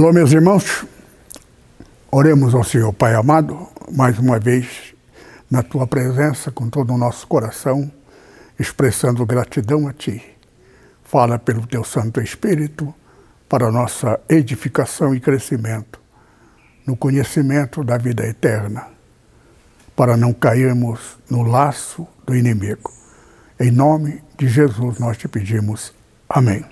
Alô, meus irmãos, oremos ao Senhor Pai amado, mais uma vez, na tua presença, com todo o nosso coração, expressando gratidão a ti. Fala pelo teu Santo Espírito para nossa edificação e crescimento no conhecimento da vida eterna, para não cairmos no laço do inimigo. Em nome de Jesus nós te pedimos. Amém.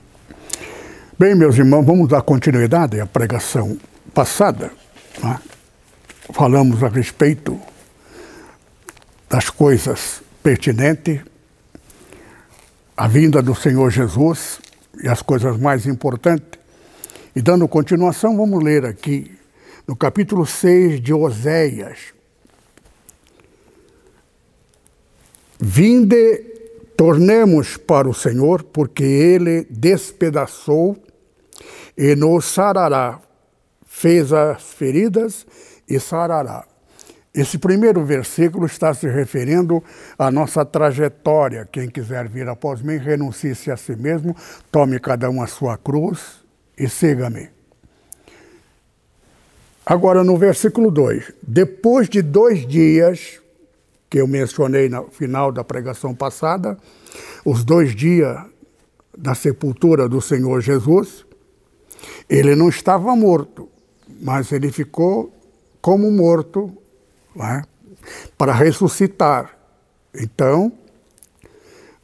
Bem, meus irmãos, vamos dar continuidade à pregação passada. Né? Falamos a respeito das coisas pertinentes, a vinda do Senhor Jesus e as coisas mais importantes. E dando continuação, vamos ler aqui no capítulo 6 de Oséias. Vinde, tornemos para o Senhor, porque ele despedaçou e nos sarará. Fez as feridas e sarará. Esse primeiro versículo está se referindo à nossa trajetória. Quem quiser vir após mim, renuncie-se a si mesmo, tome cada um a sua cruz e siga-me. Agora, no versículo 2: Depois de dois dias, que eu mencionei no final da pregação passada, os dois dias da sepultura do Senhor Jesus, ele não estava morto, mas ele ficou como morto né, para ressuscitar. Então,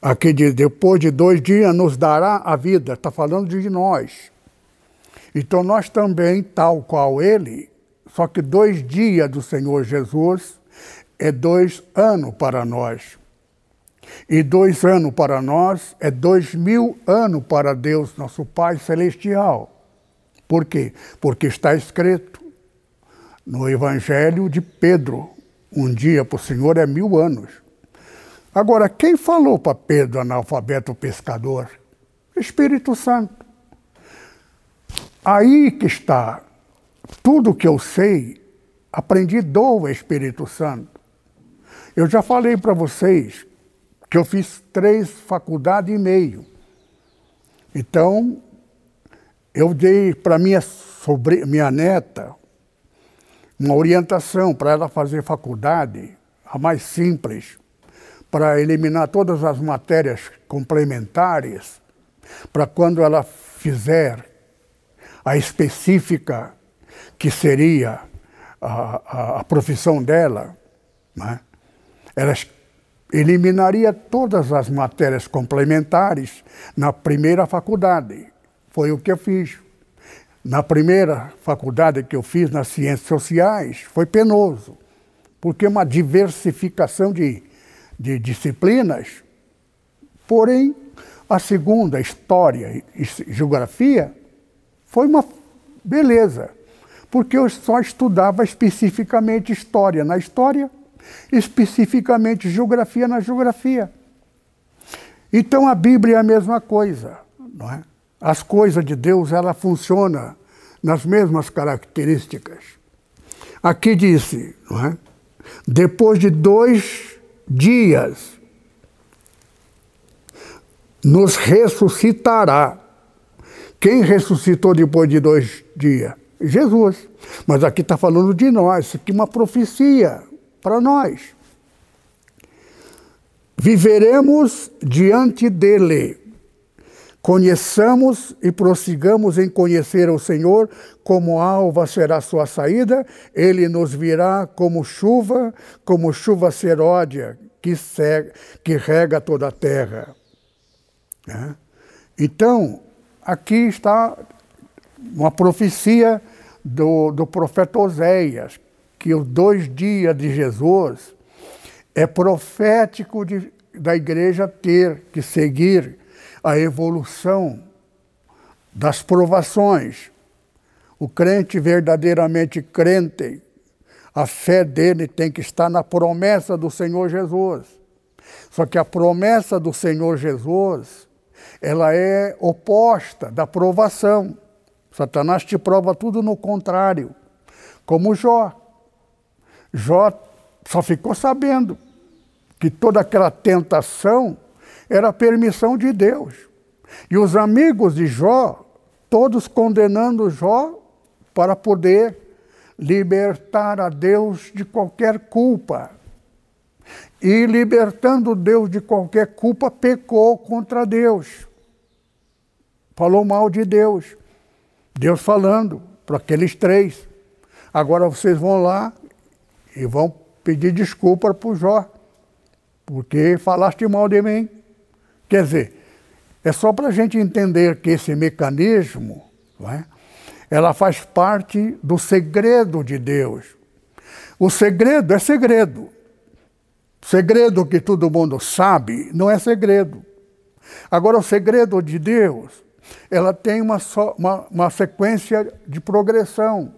aqui diz: depois de dois dias nos dará a vida, está falando de nós. Então, nós também, tal qual ele, só que dois dias do Senhor Jesus é dois anos para nós. E dois anos para nós é dois mil anos para Deus, nosso Pai Celestial. Por quê? Porque está escrito no Evangelho de Pedro: um dia para o Senhor é mil anos. Agora, quem falou para Pedro, analfabeto pescador? Espírito Santo. Aí que está tudo que eu sei, aprendi do Espírito Santo. Eu já falei para vocês que eu fiz três faculdades e meio. Então, eu dei para minha sobre minha neta uma orientação para ela fazer faculdade, a mais simples, para eliminar todas as matérias complementares, para quando ela fizer a específica que seria a, a, a profissão dela, né? ela eliminaria todas as matérias complementares na primeira faculdade foi o que eu fiz. Na primeira faculdade que eu fiz, nas ciências sociais, foi penoso, porque uma diversificação de, de disciplinas. Porém, a segunda, História e Geografia, foi uma beleza, porque eu só estudava especificamente História na História, especificamente Geografia na Geografia. Então a Bíblia é a mesma coisa, não é? As coisas de Deus, ela funciona nas mesmas características. Aqui disse, não é? Depois de dois dias, nos ressuscitará. Quem ressuscitou depois de dois dias? Jesus. Mas aqui está falando de nós, isso aqui é uma profecia para nós. Viveremos diante dele Conheçamos e prossigamos em conhecer o Senhor, como alva será sua saída, ele nos virá como chuva, como chuva seródia que, que rega toda a terra. É? Então, aqui está uma profecia do, do profeta Oséias, que os dois dias de Jesus é profético de, da igreja ter que seguir a evolução das provações, O crente verdadeiramente crente, a fé dele tem que estar na promessa do Senhor Jesus. Só que a promessa do Senhor Jesus, ela é oposta da provação. Satanás te prova tudo no contrário, como Jó. Jó só ficou sabendo que toda aquela tentação era permissão de Deus. E os amigos de Jó, todos condenando Jó para poder libertar a Deus de qualquer culpa. E libertando Deus de qualquer culpa, pecou contra Deus. Falou mal de Deus. Deus falando para aqueles três. Agora vocês vão lá e vão pedir desculpa para o Jó, porque falaste mal de mim. Quer dizer, é só para a gente entender que esse mecanismo, é? ela faz parte do segredo de Deus. O segredo é segredo. Segredo que todo mundo sabe não é segredo. Agora, o segredo de Deus, ela tem uma, só, uma, uma sequência de progressão.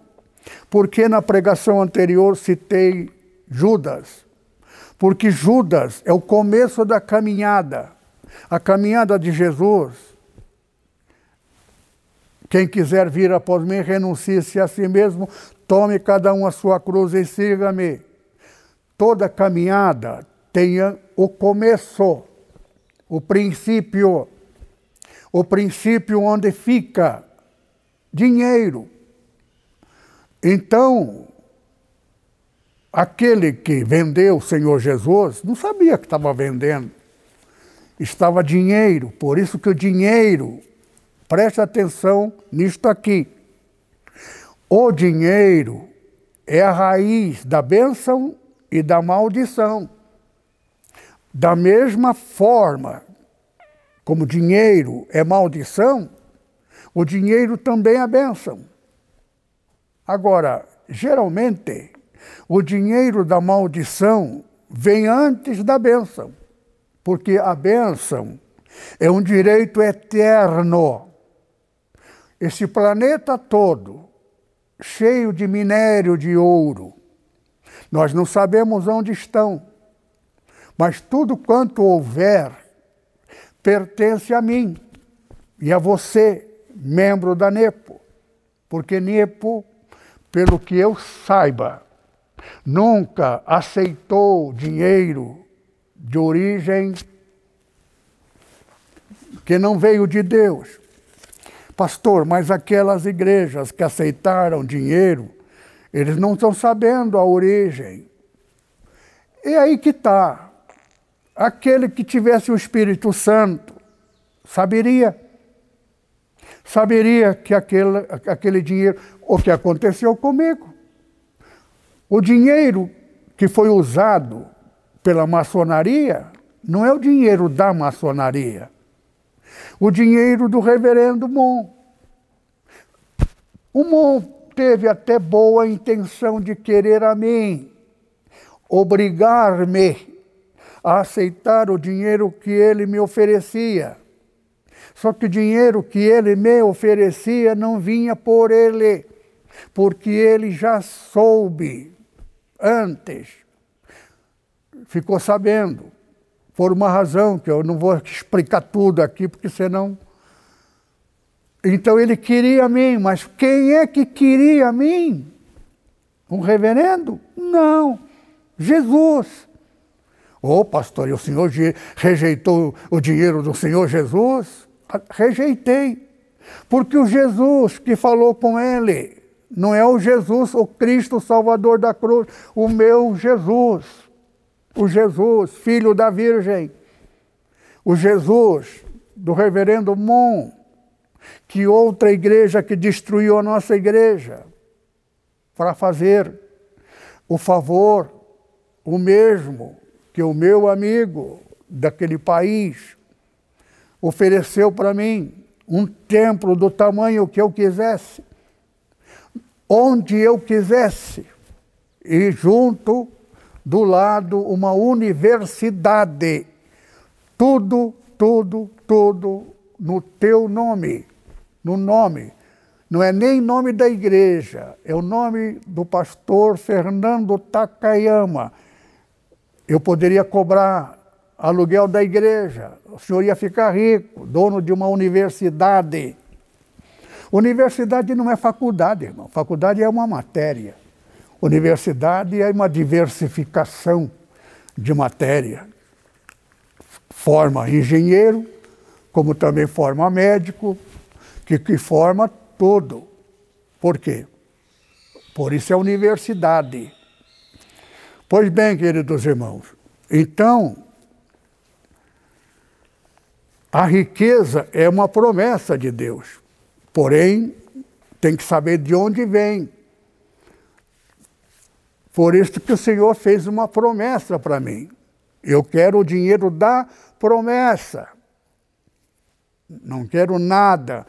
Porque na pregação anterior citei Judas? Porque Judas é o começo da caminhada. A caminhada de Jesus. Quem quiser vir após mim, renuncie-se a si mesmo, tome cada um a sua cruz e siga-me. Toda caminhada tem o começo, o princípio, o princípio onde fica dinheiro. Então, aquele que vendeu o Senhor Jesus não sabia que estava vendendo estava dinheiro. Por isso que o dinheiro, preste atenção nisto aqui. O dinheiro é a raiz da bênção e da maldição. Da mesma forma como dinheiro é maldição, o dinheiro também é bênção. Agora, geralmente, o dinheiro da maldição vem antes da bênção porque a bênção é um direito eterno. Esse planeta todo, cheio de minério de ouro, nós não sabemos onde estão, mas tudo quanto houver pertence a mim e a você, membro da NEPO, porque NEPO, pelo que eu saiba, nunca aceitou dinheiro de origem que não veio de Deus. Pastor, mas aquelas igrejas que aceitaram dinheiro, eles não estão sabendo a origem. E aí que está. Aquele que tivesse o Espírito Santo saberia. Saberia que aquele, aquele dinheiro, o que aconteceu comigo. O dinheiro que foi usado pela maçonaria não é o dinheiro da maçonaria. O dinheiro do reverendo Mon. O Mon teve até boa intenção de querer a mim, obrigar-me a aceitar o dinheiro que ele me oferecia. Só que o dinheiro que ele me oferecia não vinha por ele, porque ele já soube antes ficou sabendo, por uma razão que eu não vou explicar tudo aqui, porque senão. Então ele queria a mim, mas quem é que queria a mim? Um reverendo? Não, Jesus. Ô oh, pastor, e o senhor rejeitou o dinheiro do Senhor Jesus? Rejeitei. Porque o Jesus que falou com ele não é o Jesus, o Cristo Salvador da cruz, o meu Jesus o Jesus, filho da Virgem, o Jesus do reverendo Mon, que outra igreja que destruiu a nossa igreja, para fazer o favor, o mesmo que o meu amigo daquele país ofereceu para mim, um templo do tamanho que eu quisesse, onde eu quisesse, e junto do lado uma universidade. Tudo, tudo, tudo no teu nome, no nome não é nem nome da igreja, é o nome do pastor Fernando Takayama. Eu poderia cobrar aluguel da igreja, o senhor ia ficar rico, dono de uma universidade. Universidade não é faculdade, irmão. Faculdade é uma matéria. Universidade é uma diversificação de matéria. Forma engenheiro, como também forma médico, que, que forma todo. Por quê? Por isso é universidade. Pois bem, queridos irmãos, então, a riqueza é uma promessa de Deus. Porém, tem que saber de onde vem. Por isso que o Senhor fez uma promessa para mim. Eu quero o dinheiro da promessa. Não quero nada.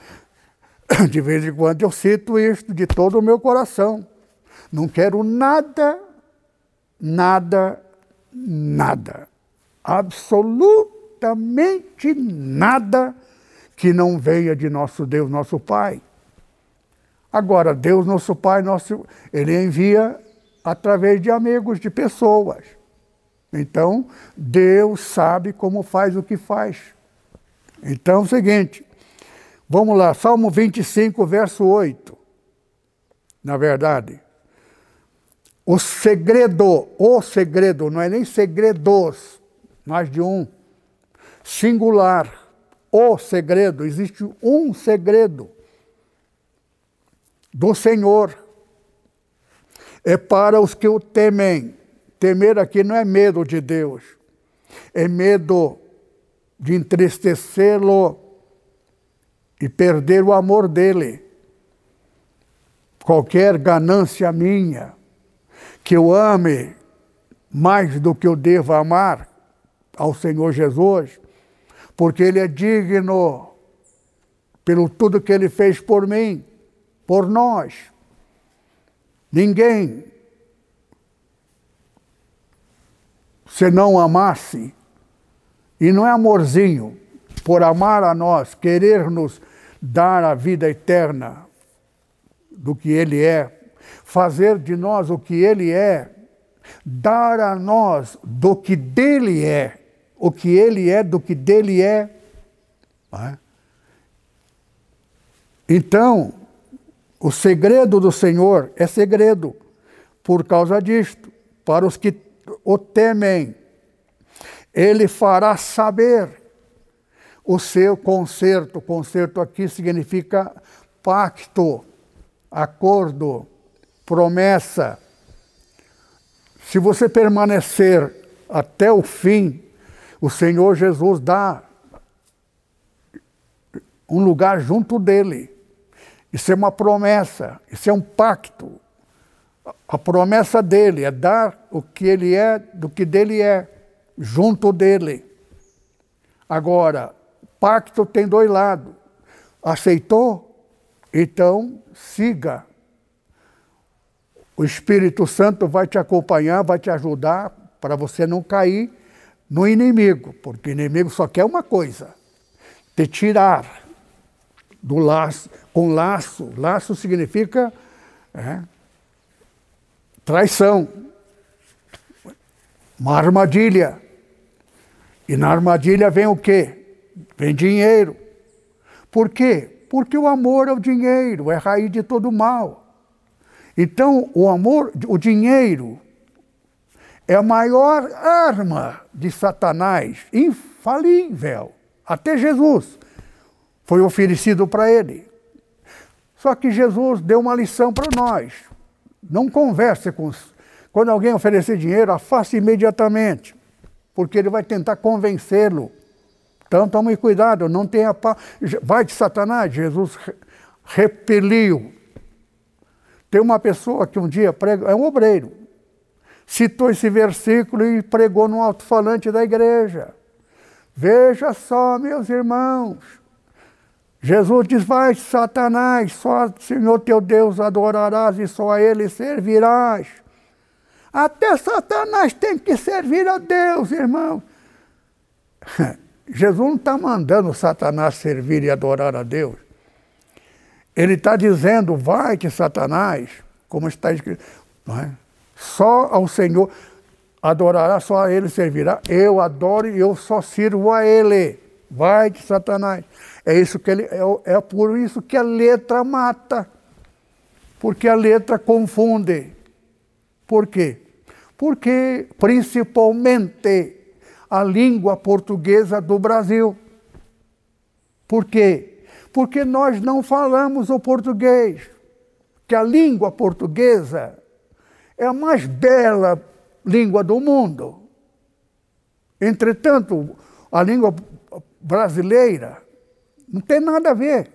De vez em quando eu cito isto de todo o meu coração. Não quero nada, nada, nada. Absolutamente nada que não venha de nosso Deus, nosso Pai. Agora, Deus, nosso Pai, nosso, Ele envia através de amigos, de pessoas. Então, Deus sabe como faz o que faz. Então, é o seguinte, vamos lá, Salmo 25, verso 8. Na verdade, o segredo, o segredo, não é nem segredos, mais de um, singular o segredo, existe um segredo do Senhor. É para os que o temem. Temer aqui não é medo de Deus, é medo de entristecê-lo e perder o amor dele. Qualquer ganância minha, que eu ame mais do que eu devo amar ao Senhor Jesus, porque Ele é digno pelo tudo que Ele fez por mim, por nós. Ninguém, se não amasse, e não é amorzinho, por amar a nós, querer nos dar a vida eterna do que Ele é, fazer de nós o que Ele é, dar a nós do que dele é, o que ele é do que dele é. é. Então, o segredo do Senhor é segredo por causa disto, para os que o temem. Ele fará saber o seu conserto. Conserto aqui significa pacto, acordo, promessa. Se você permanecer até o fim, o Senhor Jesus dá um lugar junto dele. Isso é uma promessa, isso é um pacto. A promessa dele é dar o que ele é do que dele é, junto dele. Agora, pacto tem dois lados. Aceitou? Então, siga. O Espírito Santo vai te acompanhar, vai te ajudar para você não cair no inimigo, porque o inimigo só quer uma coisa: te tirar do laço, com laço. Laço significa é, traição, uma armadilha. E na armadilha vem o quê? Vem dinheiro. Por quê? Porque o amor é o dinheiro, é raiz de todo mal. Então, o amor, o dinheiro, é a maior arma de Satanás, infalível. Até Jesus foi oferecido para ele. Só que Jesus deu uma lição para nós. Não converse com. Quando alguém oferecer dinheiro, afaste imediatamente, porque ele vai tentar convencê-lo. Então tome cuidado, não tenha paz. Vai de Satanás, Jesus repeliu. Tem uma pessoa que um dia prega, é um obreiro, citou esse versículo e pregou no alto-falante da igreja. Veja só, meus irmãos. Jesus diz: Vai, Satanás, só Senhor teu Deus adorarás e só a Ele servirás. Até Satanás tem que servir a Deus, irmão. Jesus não está mandando Satanás servir e adorar a Deus. Ele está dizendo, vai que Satanás, como está escrito, é? só ao Senhor adorará, só a Ele servirá. Eu adoro e eu só sirvo a Ele. Vai que Satanás. É isso que ele é, é por isso que a letra mata. Porque a letra confunde. Por quê? Porque principalmente a língua portuguesa do Brasil. Por quê? Porque nós não falamos o português. Que a língua portuguesa é a mais bela língua do mundo. Entretanto, a língua brasileira não tem nada a ver.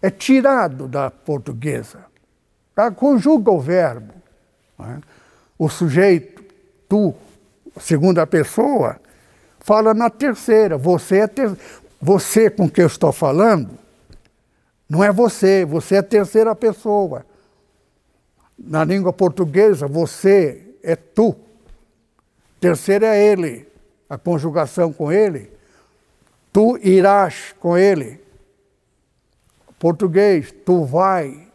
É tirado da portuguesa. Tá? Conjuga o verbo. É? O sujeito, tu, segunda pessoa, fala na terceira. Você é ter... você com quem eu estou falando não é você, você é terceira pessoa. Na língua portuguesa, você é tu. Terceira é ele, a conjugação com ele. Tu irás com ele. Português, tu vai,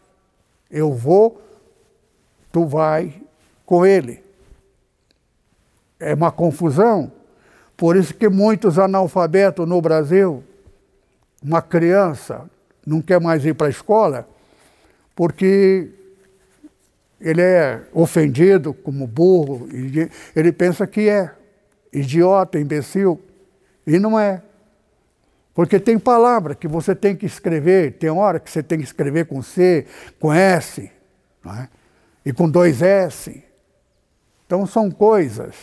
eu vou, tu vai com ele. É uma confusão. Por isso que muitos analfabetos no Brasil, uma criança não quer mais ir para a escola, porque ele é ofendido como burro, ele pensa que é idiota, imbecil, e não é. Porque tem palavra que você tem que escrever, tem hora que você tem que escrever com C, com S, é? e com dois S. Então são coisas.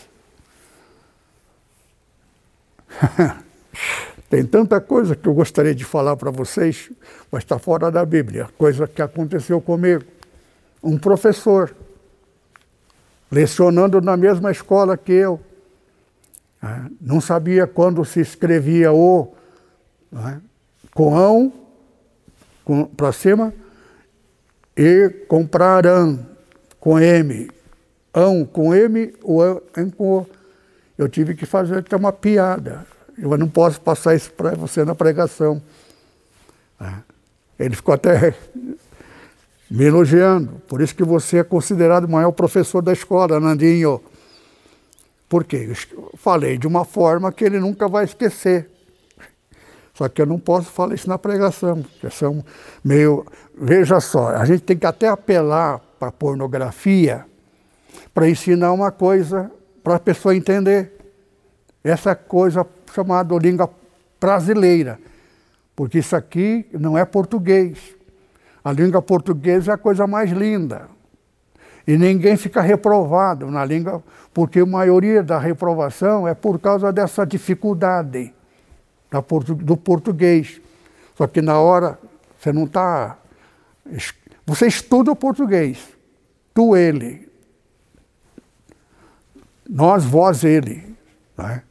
tem tanta coisa que eu gostaria de falar para vocês, mas está fora da Bíblia, coisa que aconteceu comigo um professor, lecionando na mesma escola que eu. Não sabia quando se escrevia o né? com ão para cima e comprarão com M. Ão com M, o ão com O. Eu tive que fazer até uma piada. Eu não posso passar isso para você na pregação. Né? Ele ficou até me elogiando. Por isso que você é considerado o maior professor da escola, Nandinho. Por quê? Eu falei de uma forma que ele nunca vai esquecer. Só que eu não posso falar isso na pregação, porque são meio. Veja só, a gente tem que até apelar para a pornografia para ensinar uma coisa para a pessoa entender. Essa coisa chamada língua brasileira. Porque isso aqui não é português. A língua portuguesa é a coisa mais linda. E ninguém fica reprovado na língua, porque a maioria da reprovação é por causa dessa dificuldade do português. Só que na hora você não está. Você estuda o português. Tu, ele. Nós, vós, ele. Né?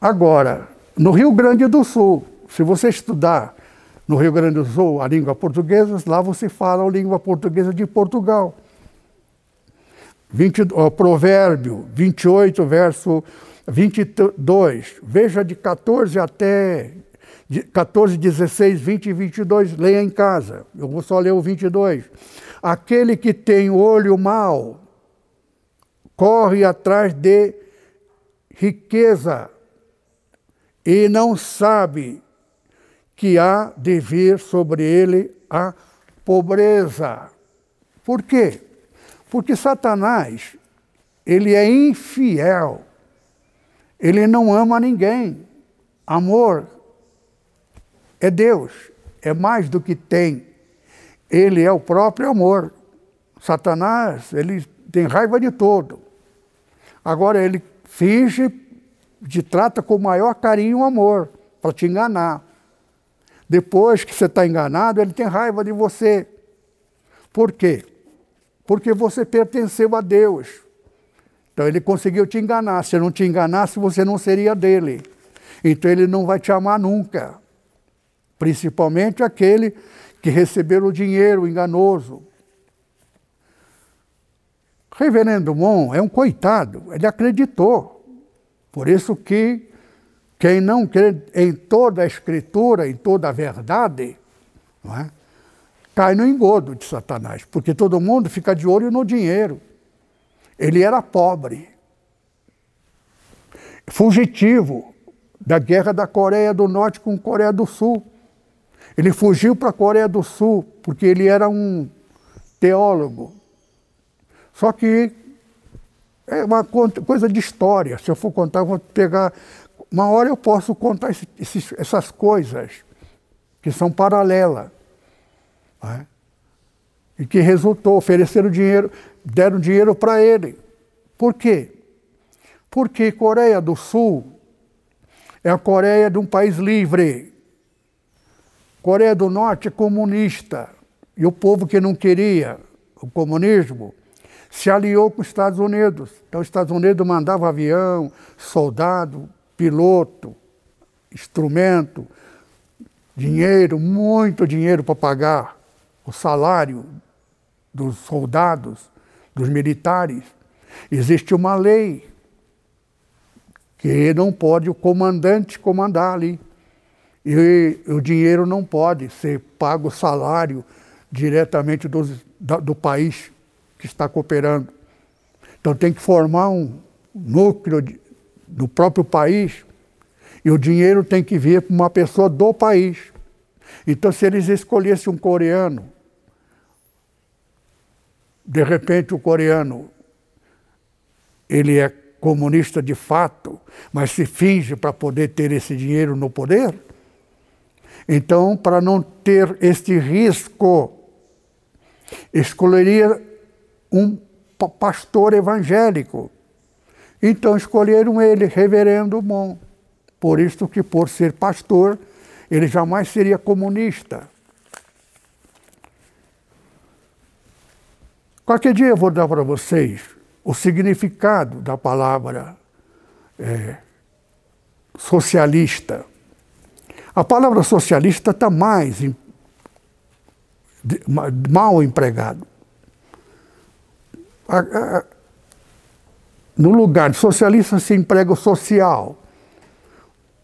Agora, no Rio Grande do Sul, se você estudar no Rio Grande do Sul, a língua portuguesa, lá você fala a língua portuguesa de Portugal. 20, ó, provérbio 28, verso 22. Veja de 14 até 14, 16, 20 e 22. Leia em casa. Eu vou só ler o 22. Aquele que tem olho mau corre atrás de riqueza e não sabe que há de vir sobre ele a pobreza. Por quê? Porque Satanás, ele é infiel. Ele não ama ninguém. Amor é Deus, é mais do que tem. Ele é o próprio amor. Satanás, ele tem raiva de todo. Agora ele finge, te trata com o maior carinho e amor, para te enganar. Depois que você está enganado, ele tem raiva de você. Por quê? Porque você pertenceu a Deus. Então ele conseguiu te enganar. Se não te enganasse, você não seria dele. Então ele não vai te amar nunca. Principalmente aquele que recebeu o dinheiro enganoso. Reverendo Mon é um coitado, ele acreditou. Por isso que Quem não crê em toda a escritura, em toda a verdade, é? cai no engodo de Satanás, porque todo mundo fica de olho no dinheiro. Ele era pobre, fugitivo da guerra da Coreia do Norte com a Coreia do Sul. Ele fugiu para a Coreia do Sul porque ele era um teólogo. Só que é uma coisa de história. Se eu for contar, eu vou pegar. Uma hora eu posso contar essas coisas que são paralelas. É? E que resultou, ofereceram dinheiro, deram dinheiro para ele. Por quê? Porque Coreia do Sul é a Coreia de um país livre. Coreia do Norte é comunista. E o povo que não queria o comunismo se aliou com os Estados Unidos. Então, os Estados Unidos mandava avião, soldado, piloto, instrumento, dinheiro, muito dinheiro para pagar o salário dos soldados, dos militares. Existe uma lei que não pode o comandante comandar ali. E o dinheiro não pode ser pago salário diretamente do, do país que está cooperando. Então tem que formar um núcleo de, do próprio país e o dinheiro tem que vir para uma pessoa do país. Então, se eles escolhessem um coreano de repente o coreano ele é comunista de fato, mas se finge para poder ter esse dinheiro no poder. Então, para não ter este risco, escolheria um pastor evangélico. Então escolheram ele, reverendo Mon. Por isso que por ser pastor, ele jamais seria comunista. Qualquer dia eu vou dar para vocês o significado da palavra é, socialista. A palavra socialista está mais em, de, mal empregado. A, a, no lugar de socialista se emprega o social,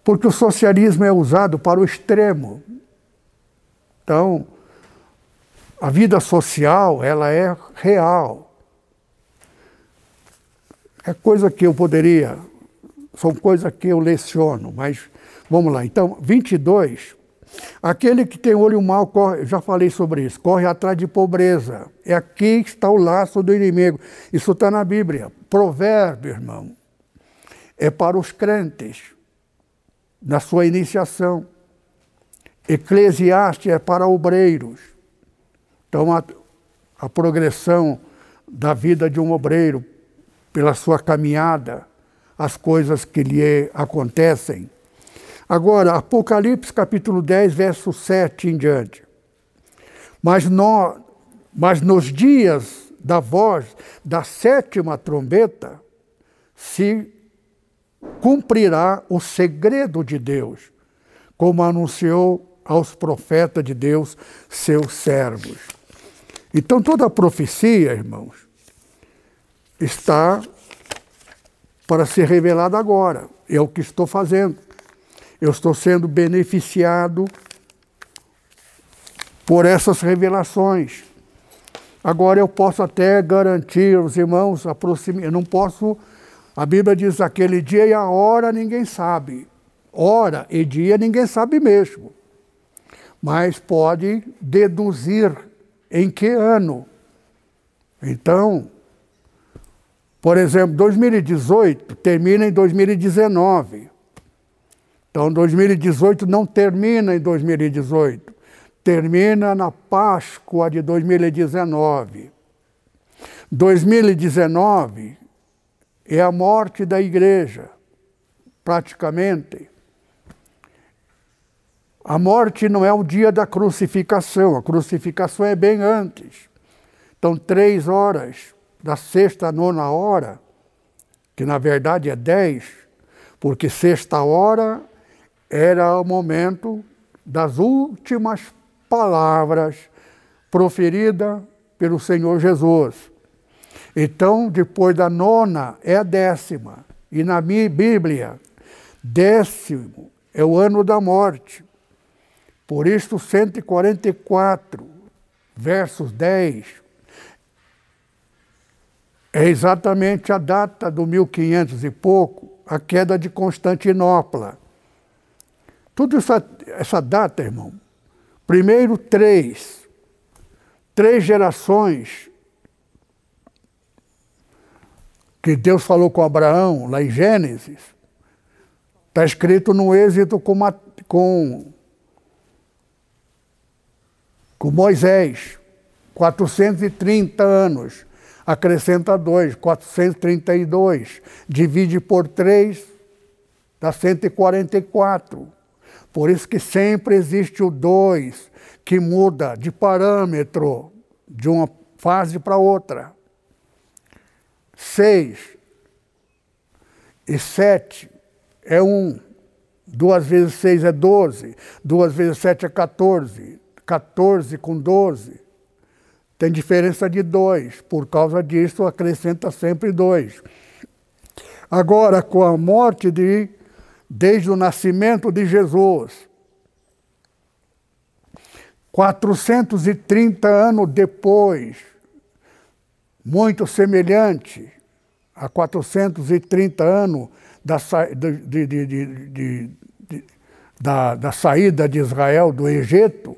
porque o socialismo é usado para o extremo. Então, a vida social, ela é real. É coisa que eu poderia, são coisas que eu leciono, mas vamos lá. Então, 22. Aquele que tem olho mau, corre, já falei sobre isso, corre atrás de pobreza. É aqui que está o laço do inimigo. Isso está na Bíblia. Provérbio, irmão, é para os crentes, na sua iniciação. Eclesiastes é para obreiros. Então, a, a progressão da vida de um obreiro, pela sua caminhada, as coisas que lhe acontecem. Agora, Apocalipse capítulo 10, verso 7 em diante. Mas, no, mas nos dias da voz da sétima trombeta se cumprirá o segredo de Deus, como anunciou aos profetas de Deus, seus servos. Então toda a profecia, irmãos, está para ser revelada agora. É o que estou fazendo. Eu estou sendo beneficiado por essas revelações. Agora eu posso até garantir aos irmãos a proximidade. Eu não posso. A Bíblia diz aquele dia e a hora ninguém sabe. Hora e dia ninguém sabe mesmo. Mas pode deduzir em que ano? Então, por exemplo, 2018 termina em 2019. Então, 2018 não termina em 2018, termina na Páscoa de 2019. 2019 é a morte da igreja, praticamente. A morte não é o dia da crucificação, a crucificação é bem antes. Então, três horas, da sexta à nona hora, que na verdade é dez, porque sexta hora era o momento das últimas palavras proferidas pelo Senhor Jesus. Então, depois da nona é a décima. E na minha Bíblia, Décimo é o ano da morte. Por isto, 144, versos 10, é exatamente a data do 1500 e pouco, a queda de Constantinopla. Tudo essa, essa data, irmão. Primeiro, três. Três gerações que Deus falou com Abraão, lá em Gênesis, está escrito no Êxodo com, com, com Moisés, 430 anos. Acrescenta dois, 432. Divide por três, dá 144. Por isso que sempre existe o dois, que muda de parâmetro de uma fase para outra seis e sete é um. Duas vezes seis é doze. Duas vezes sete é 14. 14 com 12. Tem diferença de dois. Por causa disso, acrescenta sempre dois. Agora, com a morte de, desde o nascimento de Jesus, 430 anos depois, muito semelhante a 430 anos da, de, de, de, da, da saída de Israel do Egito,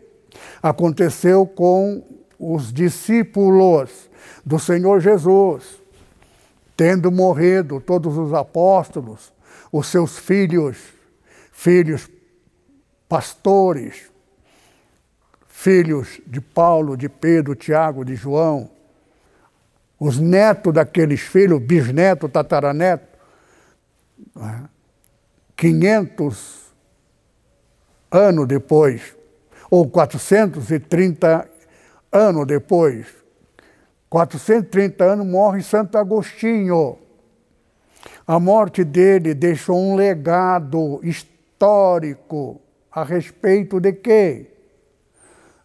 aconteceu com os discípulos do Senhor Jesus, tendo morrido todos os apóstolos, os seus filhos, filhos pastores, filhos de Paulo, de Pedro, Tiago, de João, os netos daqueles filhos, bisneto, tataraneto, 500 é? anos depois, ou 430 anos depois, 430 anos morre Santo Agostinho. A morte dele deixou um legado histórico a respeito de quê?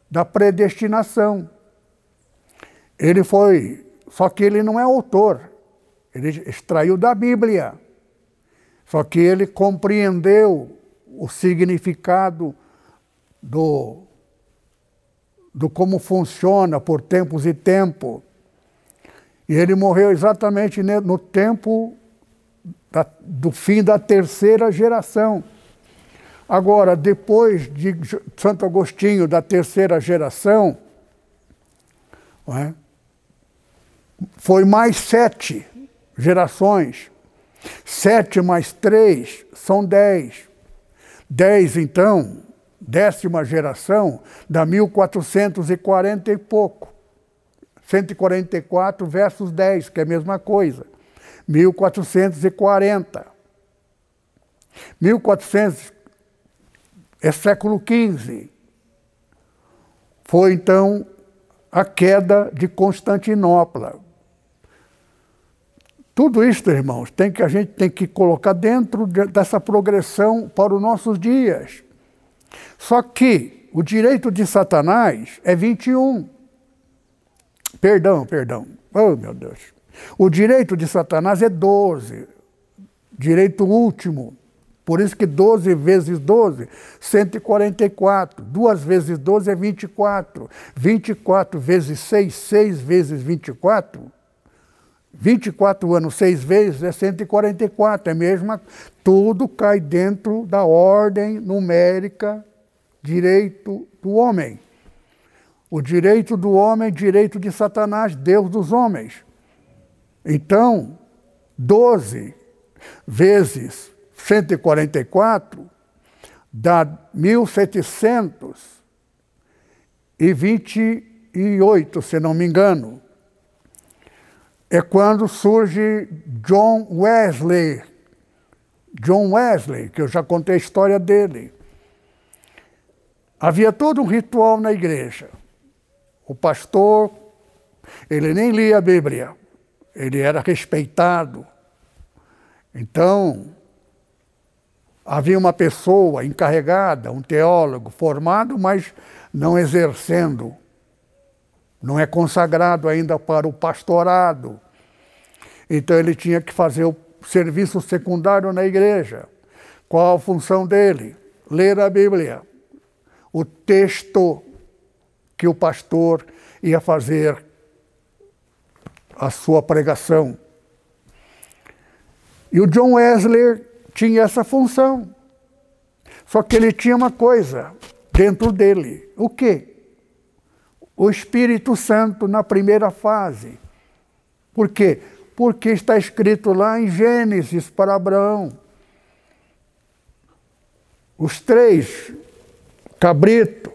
Da predestinação. Ele foi só que ele não é autor, ele extraiu da Bíblia. Só que ele compreendeu o significado do, do como funciona por tempos e tempo. E ele morreu exatamente no tempo da, do fim da terceira geração. Agora, depois de Santo Agostinho, da terceira geração, é? foi mais sete gerações. Sete mais três são dez. Dez, então, décima geração, dá 1440 e pouco. 144 versus 10, que é a mesma coisa. 1440. 1400 é século XV. Foi então a queda de Constantinopla. Tudo isso, irmãos, tem que a gente tem que colocar dentro de, dessa progressão para os nossos dias. Só que o direito de Satanás é 21. Perdão, perdão. Oh, meu Deus. O direito de Satanás é 12. Direito último. Por isso que 12 vezes 12, 144. 2 vezes 12 é 24. 24 vezes 6, 6 vezes 24 24 anos, seis vezes, é 144. É mesmo, tudo cai dentro da ordem numérica direito do homem. O direito do homem, direito de Satanás, Deus dos homens. Então, 12 vezes 144 dá 1728, se não me engano é quando surge John Wesley. John Wesley, que eu já contei a história dele. Havia todo um ritual na igreja. O pastor, ele nem lia a Bíblia, ele era respeitado. Então, havia uma pessoa encarregada, um teólogo formado, mas não exercendo não é consagrado ainda para o pastorado. Então ele tinha que fazer o serviço secundário na igreja. Qual a função dele? Ler a Bíblia, o texto que o pastor ia fazer a sua pregação. E o John Wesley tinha essa função. Só que ele tinha uma coisa dentro dele. O quê? O Espírito Santo na primeira fase. Por quê? Porque está escrito lá em Gênesis para Abraão. Os três, cabrito,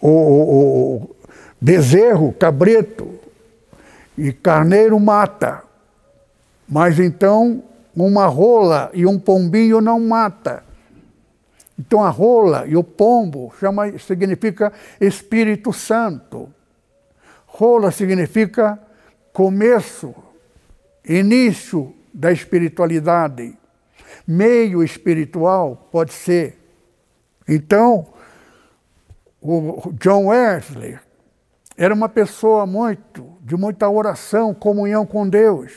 o, o, o bezerro, cabrito e carneiro mata. Mas então uma rola e um pombinho não mata. Então a rola e o pombo chama, significa Espírito Santo. Rola significa começo, início da espiritualidade. Meio espiritual pode ser. Então, o John Wesley era uma pessoa muito de muita oração, comunhão com Deus.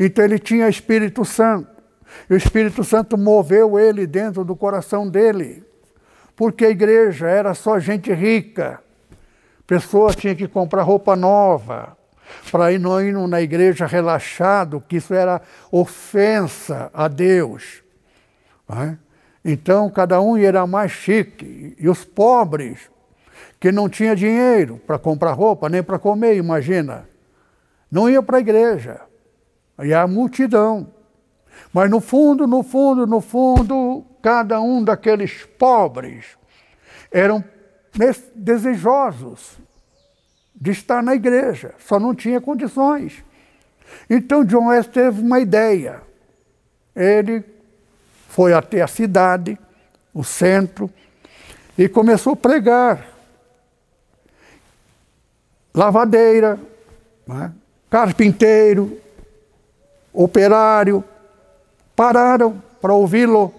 Então ele tinha Espírito Santo. E o Espírito Santo moveu ele dentro do coração dele. Porque a igreja era só gente rica. Pessoa tinha que comprar roupa nova para ir não ir na igreja relaxado, que isso era ofensa a Deus. É? Então cada um era mais chique. E os pobres, que não tinham dinheiro para comprar roupa, nem para comer, imagina, não ia para a igreja. E a multidão. Mas no fundo, no fundo, no fundo, cada um daqueles pobres eram desejosos de estar na igreja, só não tinha condições. Então John West teve uma ideia. Ele foi até a cidade, o centro, e começou a pregar. Lavadeira, né? carpinteiro, operário, pararam para ouvi-lo.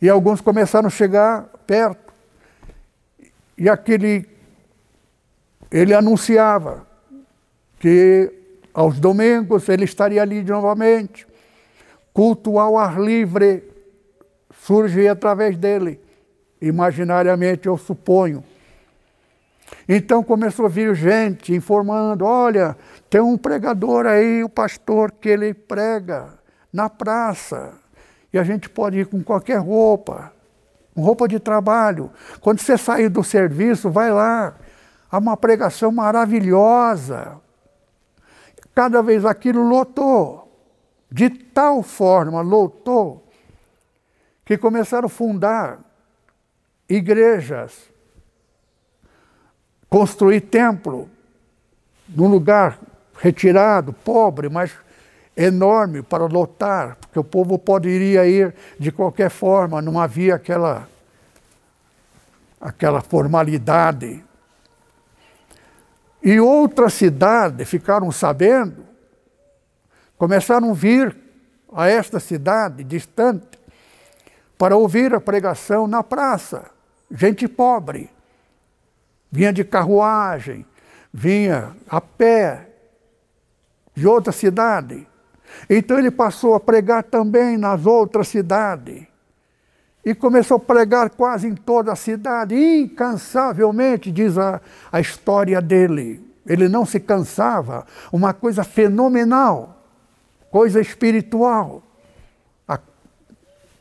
E alguns começaram a chegar perto. E aquele, ele anunciava que aos domingos ele estaria ali novamente. Culto ao ar livre surge através dele. Imaginariamente, eu suponho. Então começou a vir gente informando: olha, tem um pregador aí, o pastor, que ele prega na praça. E a gente pode ir com qualquer roupa, roupa de trabalho. Quando você sair do serviço, vai lá. Há uma pregação maravilhosa. Cada vez aquilo lotou. De tal forma lotou que começaram a fundar igrejas construir templo num lugar retirado, pobre, mas enorme para lotar, porque o povo poderia ir de qualquer forma, não havia aquela aquela formalidade. E outras cidades ficaram sabendo, começaram a vir a esta cidade distante para ouvir a pregação na praça, gente pobre vinha de carruagem, vinha a pé de outra cidade. Então ele passou a pregar também nas outras cidades. E começou a pregar quase em toda a cidade, incansavelmente, diz a, a história dele. Ele não se cansava, uma coisa fenomenal, coisa espiritual.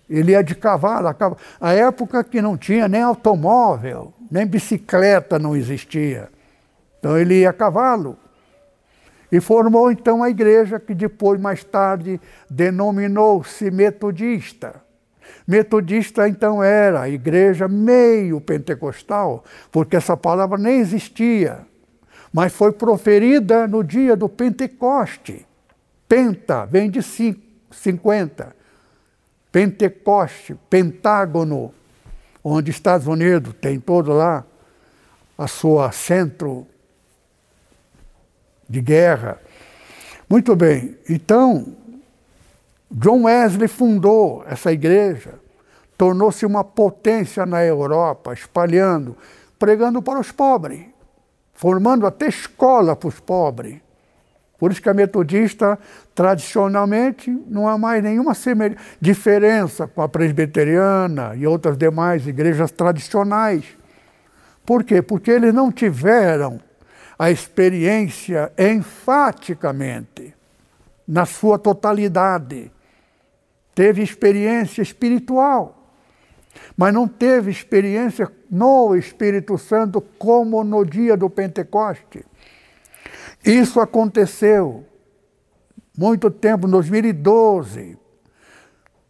Ele ia de cavalo, a, cavalo, a época que não tinha nem automóvel, nem bicicleta não existia. Então ele ia a cavalo. E formou então a igreja que depois, mais tarde, denominou-se metodista. Metodista então era a igreja meio pentecostal, porque essa palavra nem existia, mas foi proferida no dia do Pentecoste. Penta vem de 50. Pentecoste, Pentágono, onde Estados Unidos tem todo lá a sua centro de guerra. Muito bem, então John Wesley fundou essa igreja, tornou-se uma potência na Europa, espalhando, pregando para os pobres, formando até escola para os pobres. Por isso que a metodista, tradicionalmente, não há mais nenhuma diferença com a presbiteriana e outras demais igrejas tradicionais. Por quê? Porque eles não tiveram a experiência enfaticamente, na sua totalidade. Teve experiência espiritual, mas não teve experiência no Espírito Santo como no dia do Pentecoste. Isso aconteceu muito tempo, em 2012.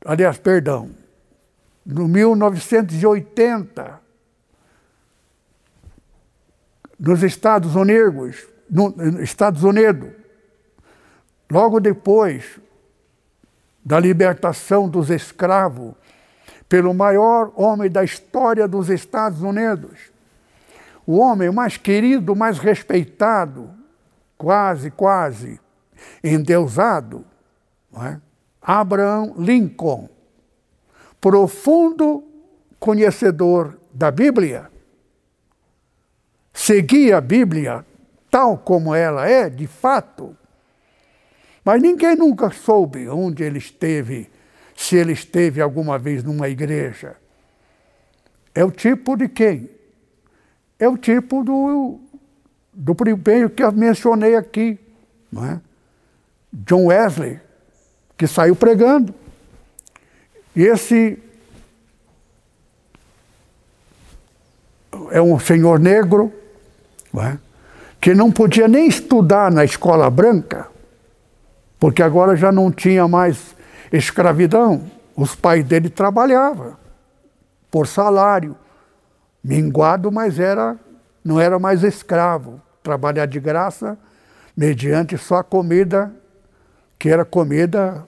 Aliás, perdão, no 1980, nos Estados Unidos, no Estados Unidos, logo depois da libertação dos escravos pelo maior homem da história dos Estados Unidos, o homem mais querido, mais respeitado, quase, quase endeusado, é? Abraham Lincoln, profundo conhecedor da Bíblia, seguia a Bíblia tal como ela é, de fato, mas ninguém nunca soube onde ele esteve, se ele esteve alguma vez numa igreja. É o tipo de quem? É o tipo do do primeiro que eu mencionei aqui, não é? John Wesley, que saiu pregando. E esse é um senhor negro? Que não podia nem estudar na escola branca, porque agora já não tinha mais escravidão. Os pais dele trabalhavam por salário, minguado, mas era, não era mais escravo trabalhar de graça, mediante só comida, que era comida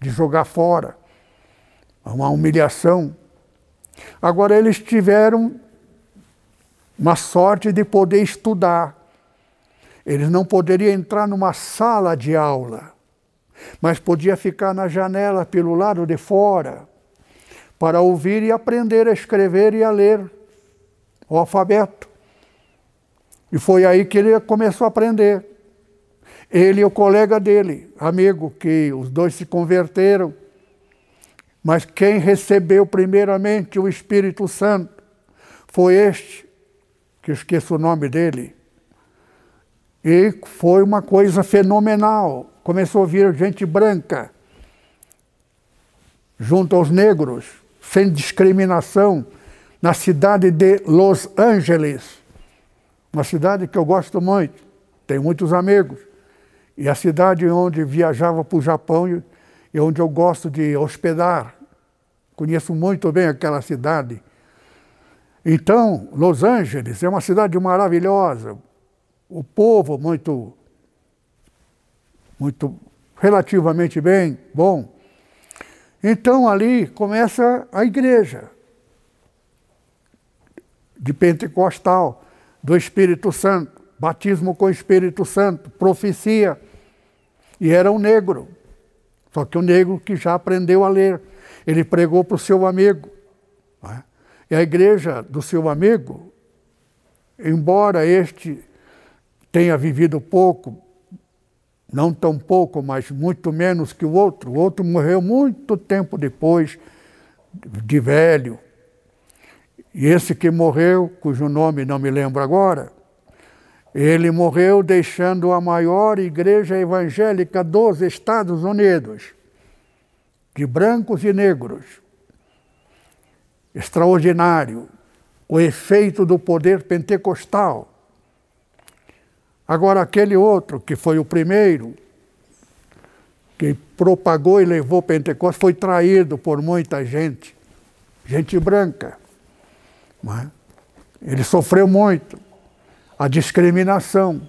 de jogar fora. Uma humilhação. Agora eles tiveram uma sorte de poder estudar. Eles não poderiam entrar numa sala de aula, mas podia ficar na janela pelo lado de fora para ouvir e aprender a escrever e a ler o alfabeto. E foi aí que ele começou a aprender. Ele e o colega dele, amigo, que os dois se converteram. Mas quem recebeu primeiramente o Espírito Santo foi este, que esqueço o nome dele. E foi uma coisa fenomenal. Começou a vir gente branca junto aos negros, sem discriminação, na cidade de Los Angeles uma cidade que eu gosto muito, tenho muitos amigos. E a cidade onde viajava para o Japão e onde eu gosto de hospedar. Conheço muito bem aquela cidade. Então, Los Angeles é uma cidade maravilhosa. O povo muito, muito relativamente bem, bom. Então ali começa a igreja de Pentecostal do Espírito Santo, batismo com o Espírito Santo, profecia. E era um negro, só que o um negro que já aprendeu a ler. Ele pregou para o seu amigo. É? E a igreja do seu amigo, embora este tenha vivido pouco, não tão pouco, mas muito menos que o outro, o outro morreu muito tempo depois, de velho, e esse que morreu, cujo nome não me lembro agora, ele morreu deixando a maior igreja evangélica dos Estados Unidos, de brancos e negros. Extraordinário o efeito do poder pentecostal. Agora, aquele outro, que foi o primeiro, que propagou e levou Pentecostes, foi traído por muita gente, gente branca. É? Ele sofreu muito a discriminação.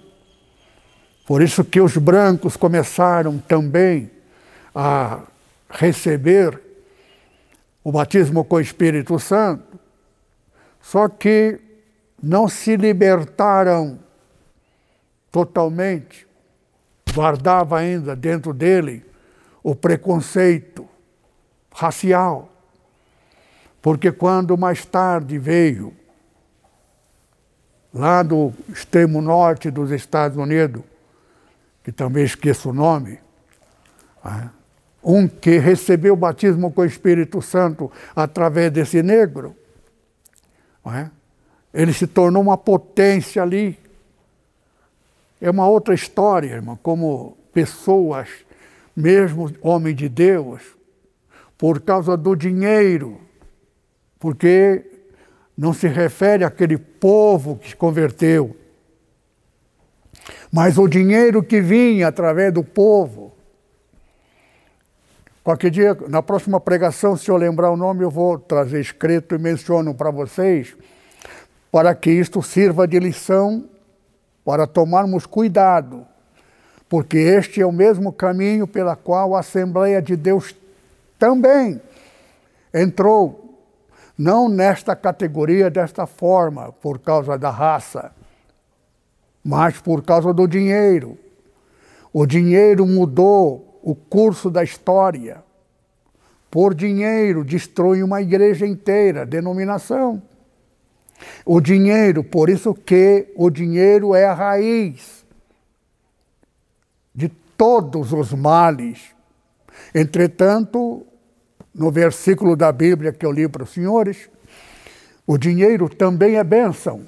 Por isso que os brancos começaram também a receber o batismo com o Espírito Santo, só que não se libertaram totalmente. Guardava ainda dentro dele o preconceito racial. Porque quando mais tarde veio, lá do extremo norte dos Estados Unidos, que também esqueço o nome, né? Um que recebeu o batismo com o Espírito Santo através desse negro, é? ele se tornou uma potência ali. É uma outra história, irmão, como pessoas, mesmo homem de Deus, por causa do dinheiro, porque não se refere àquele povo que se converteu, mas o dinheiro que vinha através do povo. Qualquer dia, na próxima pregação, se eu lembrar o nome, eu vou trazer escrito e menciono para vocês, para que isto sirva de lição para tomarmos cuidado, porque este é o mesmo caminho pela qual a Assembleia de Deus também entrou, não nesta categoria, desta forma, por causa da raça mas por causa do dinheiro. O dinheiro mudou o curso da história. Por dinheiro, destrói uma igreja inteira, denominação. O dinheiro, por isso que o dinheiro é a raiz de todos os males. Entretanto, no versículo da Bíblia que eu li para os senhores, o dinheiro também é bênção.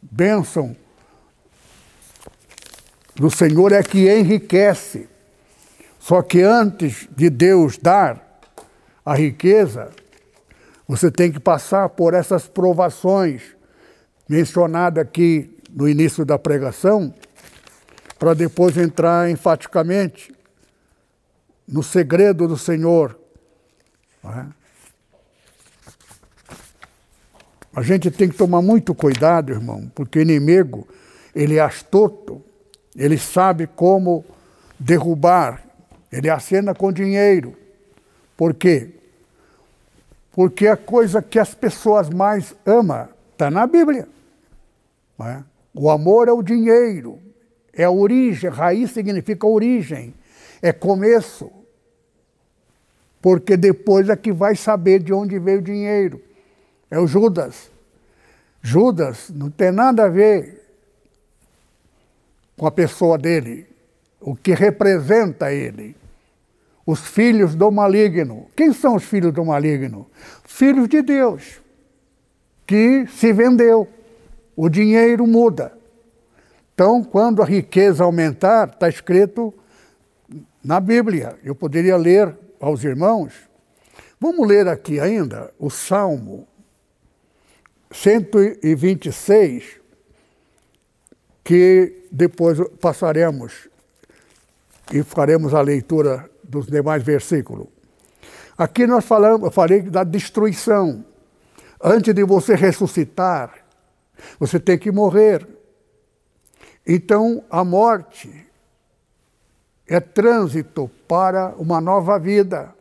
Bênção do Senhor é que enriquece. Só que antes de Deus dar a riqueza, você tem que passar por essas provações mencionadas aqui no início da pregação, para depois entrar enfaticamente no segredo do Senhor. É? A gente tem que tomar muito cuidado, irmão, porque o inimigo, ele é astuto, ele sabe como derrubar. Ele acena com dinheiro. Por quê? Porque a coisa que as pessoas mais amam está na Bíblia. É? O amor é o dinheiro, é a origem, raiz significa origem, é começo. Porque depois é que vai saber de onde veio o dinheiro. É o Judas. Judas não tem nada a ver com a pessoa dele, o que representa ele. Os filhos do maligno. Quem são os filhos do maligno? Filhos de Deus, que se vendeu. O dinheiro muda. Então, quando a riqueza aumentar, está escrito na Bíblia. Eu poderia ler aos irmãos. Vamos ler aqui ainda o Salmo 126, que depois passaremos e faremos a leitura dos demais versículos. Aqui nós falamos, falei da destruição. Antes de você ressuscitar, você tem que morrer. Então, a morte é trânsito para uma nova vida.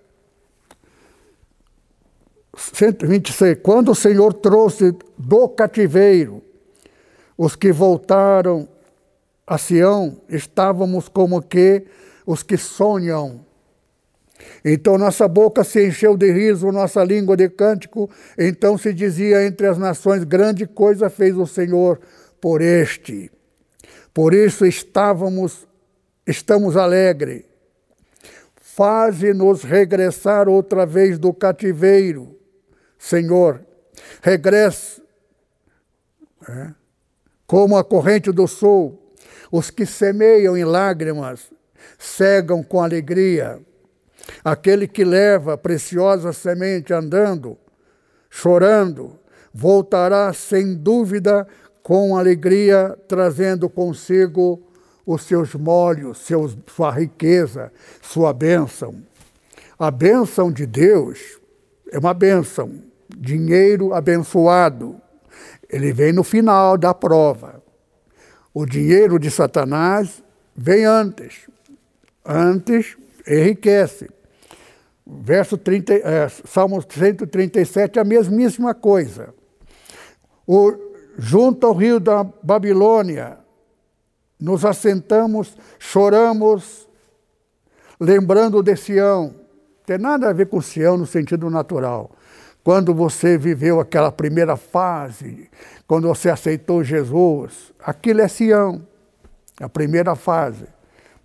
126. Quando o Senhor trouxe do cativeiro os que voltaram a Sião, estávamos como que os que sonham. Então nossa boca se encheu de riso, nossa língua de cântico. Então se dizia entre as nações: grande coisa fez o Senhor por este. Por isso estávamos, estamos alegres. Faze-nos regressar outra vez do cativeiro, Senhor. Regresse. É como a corrente do sul. Os que semeiam em lágrimas cegam com alegria. Aquele que leva preciosa semente andando, chorando, voltará sem dúvida com alegria, trazendo consigo os seus molhos, seus, sua riqueza, sua bênção. A bênção de Deus é uma bênção, dinheiro abençoado ele vem no final da prova. O dinheiro de Satanás vem antes. Antes enriquece. Verso 30, é, Salmo 137, a mesmíssima coisa. O, junto ao rio da Babilônia, nos assentamos, choramos, lembrando de Sião. Tem nada a ver com Sião no sentido natural. Quando você viveu aquela primeira fase, quando você aceitou Jesus, aquilo é Sião, a primeira fase.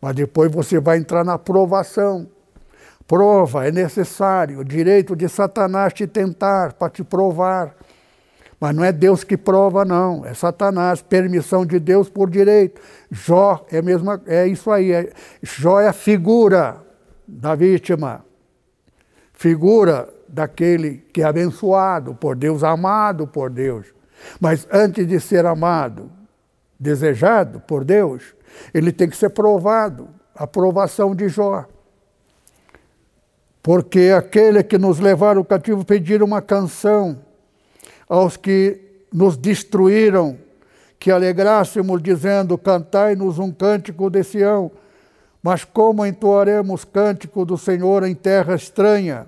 Mas depois você vai entrar na provação. Prova é necessário, o direito de Satanás te tentar para te provar. Mas não é Deus que prova, não. É Satanás, permissão de Deus por direito. Jó é, mesma, é isso aí. É, Jó é a figura da vítima. Figura daquele que é abençoado por Deus, amado por Deus. Mas antes de ser amado, desejado por Deus, ele tem que ser provado. A aprovação de Jó. Porque aquele que nos levaram cativo pediram uma canção aos que nos destruíram, que alegrássemos, dizendo: Cantai-nos um cântico de Sião. Mas como entoaremos cântico do Senhor em terra estranha?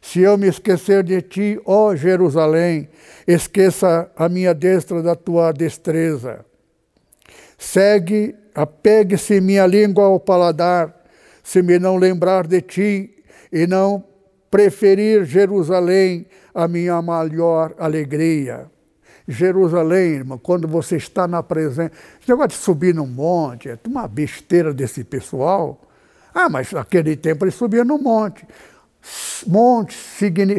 Se eu me esquecer de ti, ó Jerusalém, esqueça a minha destra da tua destreza. Segue, apegue-se minha língua ao paladar, se me não lembrar de ti e não preferir Jerusalém a minha maior alegria. Jerusalém, irmão, quando você está na presença. Esse negócio de subir num monte, é uma besteira desse pessoal. Ah, mas naquele tempo ele subia no monte. Monte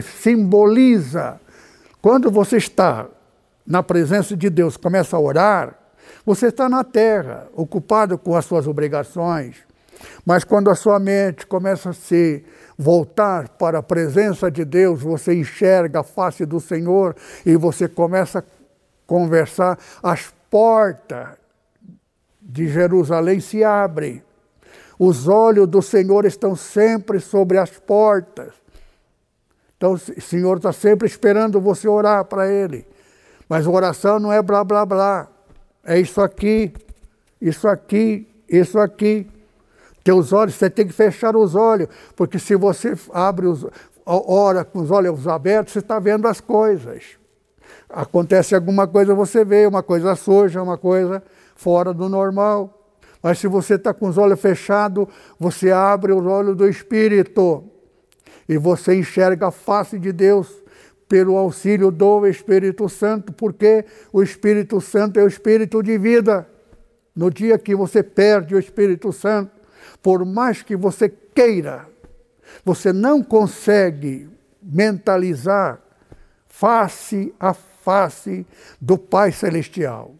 simboliza. Quando você está na presença de Deus, começa a orar, você está na terra, ocupado com as suas obrigações. Mas quando a sua mente começa a se voltar para a presença de Deus, você enxerga a face do Senhor e você começa a conversar, as portas de Jerusalém se abrem. Os olhos do Senhor estão sempre sobre as portas. Então, o Senhor está sempre esperando você orar para Ele. Mas oração não é blá blá blá. É isso aqui, isso aqui, isso aqui. Teus olhos, você tem que fechar os olhos, porque se você abre os, ora com os olhos abertos, você está vendo as coisas. Acontece alguma coisa, você vê uma coisa suja, uma coisa fora do normal. Mas se você está com os olhos fechados, você abre os olhos do Espírito e você enxerga a face de Deus pelo auxílio do Espírito Santo, porque o Espírito Santo é o Espírito de vida. No dia que você perde o Espírito Santo, por mais que você queira, você não consegue mentalizar face a face do Pai Celestial.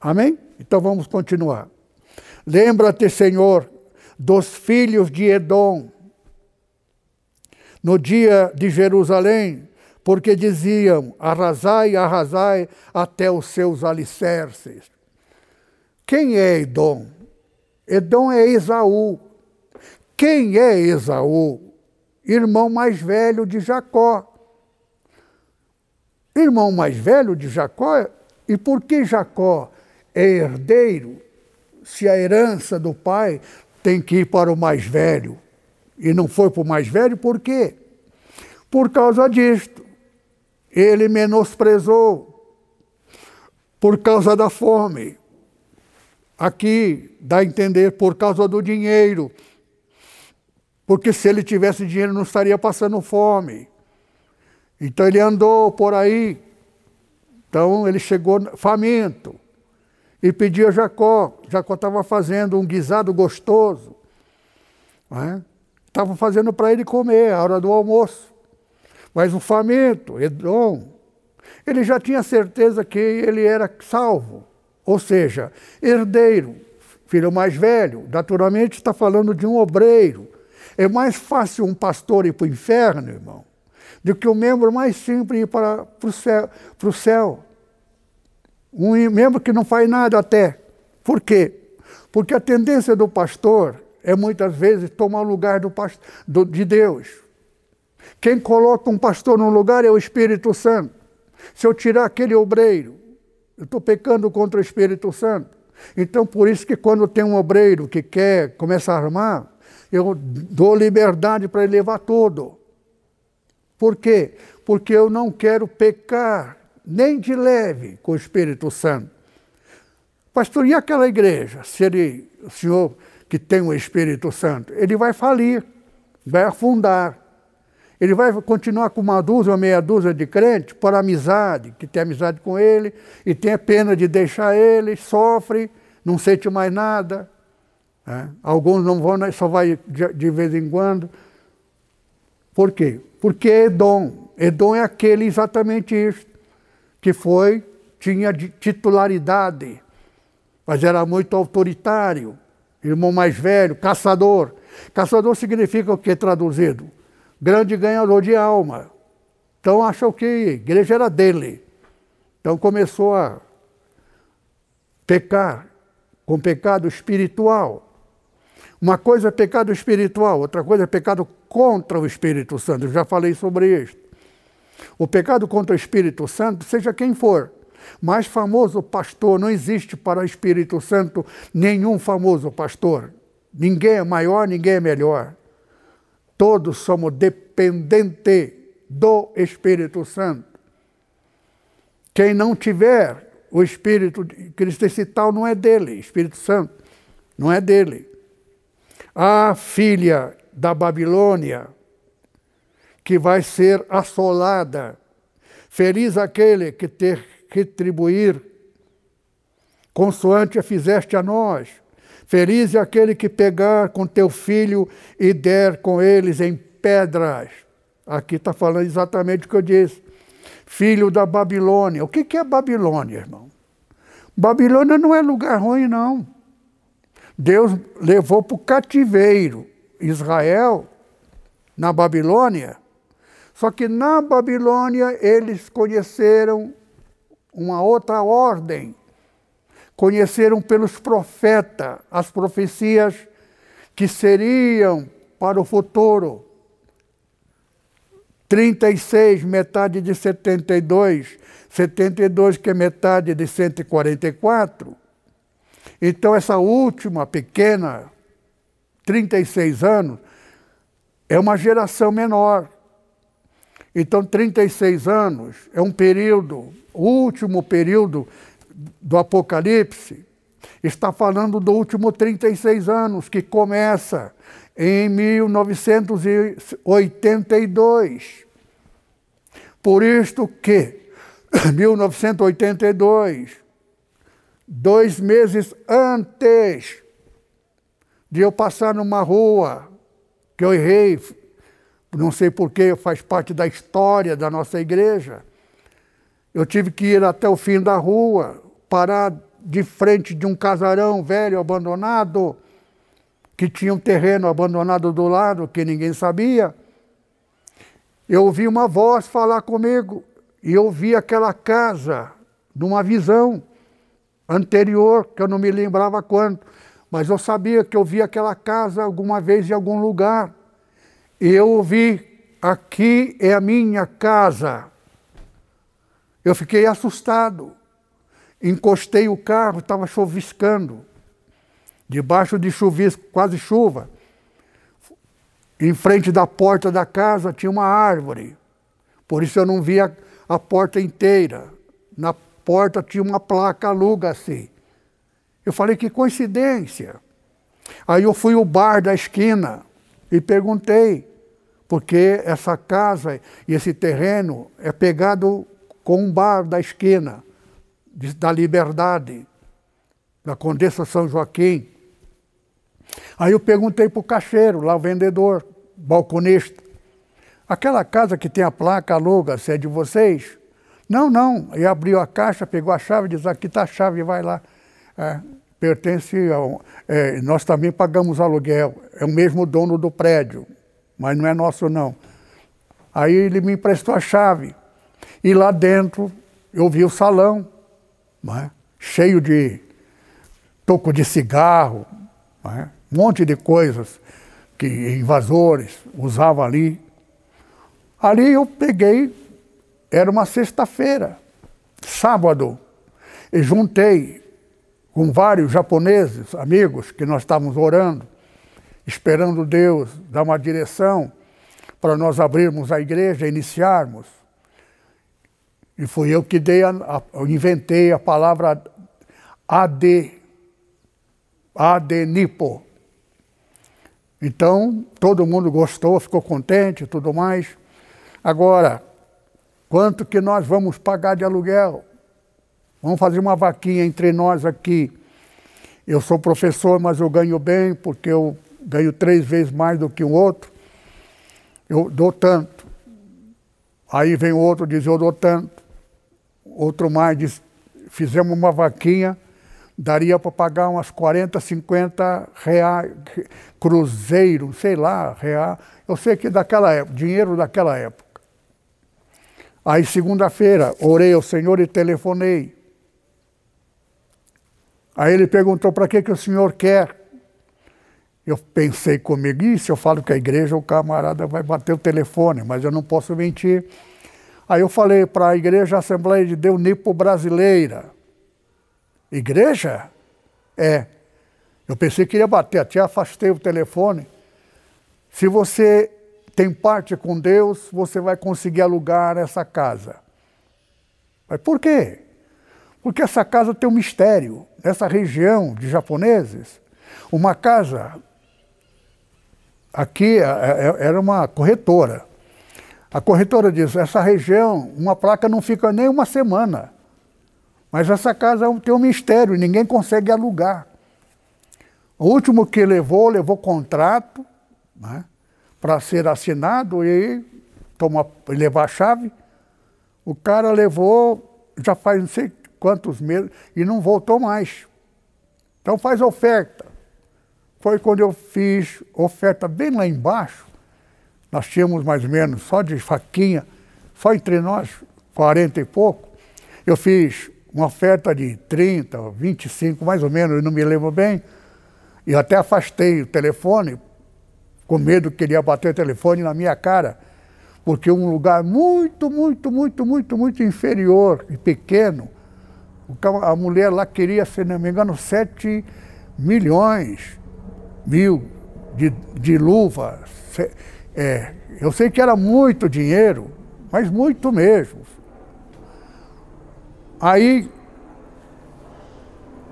Amém? Então vamos continuar. Lembra-te, Senhor, dos filhos de Edom, no dia de Jerusalém, porque diziam: arrasai, arrasai até os seus alicerces. Quem é Edom? Edom é Esaú. Quem é Esaú? Irmão mais velho de Jacó. Irmão mais velho de Jacó, e por que Jacó é herdeiro se a herança do pai tem que ir para o mais velho? E não foi para o mais velho, por quê? Por causa disto. Ele menosprezou por causa da fome. Aqui dá a entender por causa do dinheiro. Porque se ele tivesse dinheiro não estaria passando fome. Então ele andou por aí. Então ele chegou faminto e pediu a Jacó. Jacó estava fazendo um guisado gostoso. Estava é? fazendo para ele comer, a hora do almoço. Mas o faminto, Edom, ele já tinha certeza que ele era salvo ou seja, herdeiro, filho mais velho, naturalmente está falando de um obreiro. É mais fácil um pastor ir para o inferno, irmão, do que um membro mais simples ir para, para, o, céu, para o céu. Um membro que não faz nada até. Por quê? Porque a tendência do pastor é muitas vezes tomar o lugar do, de Deus. Quem coloca um pastor no lugar é o Espírito Santo. Se eu tirar aquele obreiro, eu estou pecando contra o Espírito Santo. Então, por isso que quando tem um obreiro que quer, começa a armar, eu dou liberdade para ele levar tudo. Por quê? Porque eu não quero pecar, nem de leve, com o Espírito Santo. Pastor, e aquela igreja? Se ele, o senhor que tem o Espírito Santo, ele vai falir, vai afundar. Ele vai continuar com uma dúzia ou meia dúzia de crentes por amizade, que tem amizade com ele, e tem a pena de deixar ele, sofre, não sente mais nada. Né? Alguns não vão, só vai de, vez em quando. Por quê? Porque Edom. Edom é aquele exatamente isso, que foi, tinha titularidade, mas era muito autoritário, irmão mais velho, caçador. Caçador significa o que traduzido? Grande ganhador de alma. Então achou que a igreja era dele. Então começou a pecar com pecado espiritual. Uma coisa é pecado espiritual, outra coisa é pecado contra o Espírito Santo. Eu já falei sobre isso. O pecado contra o Espírito Santo, seja quem for, mais famoso pastor, não existe para o Espírito Santo nenhum famoso pastor. Ninguém é maior, ninguém é melhor. Todos somos dependentes do Espírito Santo. Quem não tiver o Espírito Cristo, esse tal não é dele, Espírito Santo, não é dele. A filha da Babilônia, que vai ser assolada. Feliz aquele que ter retribuir, consoante a fizeste a nós. Feliz é aquele que pegar com teu filho e der com eles em pedras. Aqui está falando exatamente o que eu disse. Filho da Babilônia. O que, que é Babilônia, irmão? Babilônia não é lugar ruim, não. Deus levou para o cativeiro Israel na Babilônia. Só que na Babilônia eles conheceram uma outra ordem. Conheceram pelos profetas as profecias que seriam para o futuro. 36, metade de 72, 72 que é metade de 144. Então, essa última pequena, 36 anos, é uma geração menor. Então, 36 anos é um período, o último período do Apocalipse, está falando do último 36 anos, que começa em 1982. Por isto que, 1982, dois meses antes de eu passar numa rua, que eu errei, não sei porquê, faz parte da história da nossa igreja. Eu tive que ir até o fim da rua, parar de frente de um casarão velho abandonado, que tinha um terreno abandonado do lado, que ninguém sabia. Eu ouvi uma voz falar comigo, e eu vi aquela casa numa visão anterior, que eu não me lembrava quando, mas eu sabia que eu vi aquela casa alguma vez em algum lugar. E eu ouvi: aqui é a minha casa. Eu fiquei assustado. Encostei o carro, estava choviscando. Debaixo de chuvisco, quase chuva. Em frente da porta da casa tinha uma árvore. Por isso eu não via a porta inteira. Na porta tinha uma placa aluga-se. Eu falei, que coincidência. Aí eu fui ao bar da esquina e perguntei, porque essa casa e esse terreno é pegado com um bar da esquina, da Liberdade, da Condessa São Joaquim. Aí eu perguntei para o caixeiro, lá o vendedor, balconista, aquela casa que tem a placa aluga, se é de vocês? Não, não. Ele abriu a caixa, pegou a chave, diz, aqui está a chave, vai lá. É, pertence ao. É, nós também pagamos aluguel, é o mesmo dono do prédio, mas não é nosso não. Aí ele me emprestou a chave. E lá dentro eu vi o salão, é? cheio de toco de cigarro, é? um monte de coisas que invasores usavam ali. Ali eu peguei, era uma sexta-feira, sábado, e juntei com vários japoneses, amigos, que nós estávamos orando, esperando Deus dar uma direção para nós abrirmos a igreja, iniciarmos. E fui eu que dei a, a, eu inventei a palavra AD, ADNIPO. Então, todo mundo gostou, ficou contente e tudo mais. Agora, quanto que nós vamos pagar de aluguel? Vamos fazer uma vaquinha entre nós aqui. Eu sou professor, mas eu ganho bem porque eu ganho três vezes mais do que o outro. Eu dou tanto. Aí vem outro diz, eu dou tanto. Outro mais diz, fizemos uma vaquinha, daria para pagar umas 40, 50 reais, cruzeiro, sei lá, real. Eu sei que daquela época, dinheiro daquela época. Aí segunda-feira, orei ao Senhor e telefonei. Aí ele perguntou para que, que o senhor quer. Eu pensei comigo, e se eu falo que a igreja, o camarada vai bater o telefone, mas eu não posso mentir. Aí eu falei para a Igreja Assembleia de Deus Nipo Brasileira. Igreja? É. Eu pensei que ia bater, até afastei o telefone. Se você tem parte com Deus, você vai conseguir alugar essa casa. Mas por quê? Porque essa casa tem um mistério. Nessa região de japoneses, uma casa aqui é, é, era uma corretora. A corretora diz: essa região, uma placa não fica nem uma semana. Mas essa casa tem um mistério, ninguém consegue alugar. O último que levou, levou contrato né, para ser assinado e toma, levar a chave. O cara levou, já faz não sei quantos meses, e não voltou mais. Então faz oferta. Foi quando eu fiz oferta bem lá embaixo. Nós tínhamos mais ou menos, só de faquinha, só entre nós, 40 e pouco. Eu fiz uma oferta de 30, 25, mais ou menos, eu não me lembro bem, e até afastei o telefone, com medo que ele ia bater o telefone na minha cara, porque um lugar muito, muito, muito, muito, muito inferior e pequeno, a mulher lá queria, se não me engano, 7 milhões, mil de, de luva. É, eu sei que era muito dinheiro, mas muito mesmo. Aí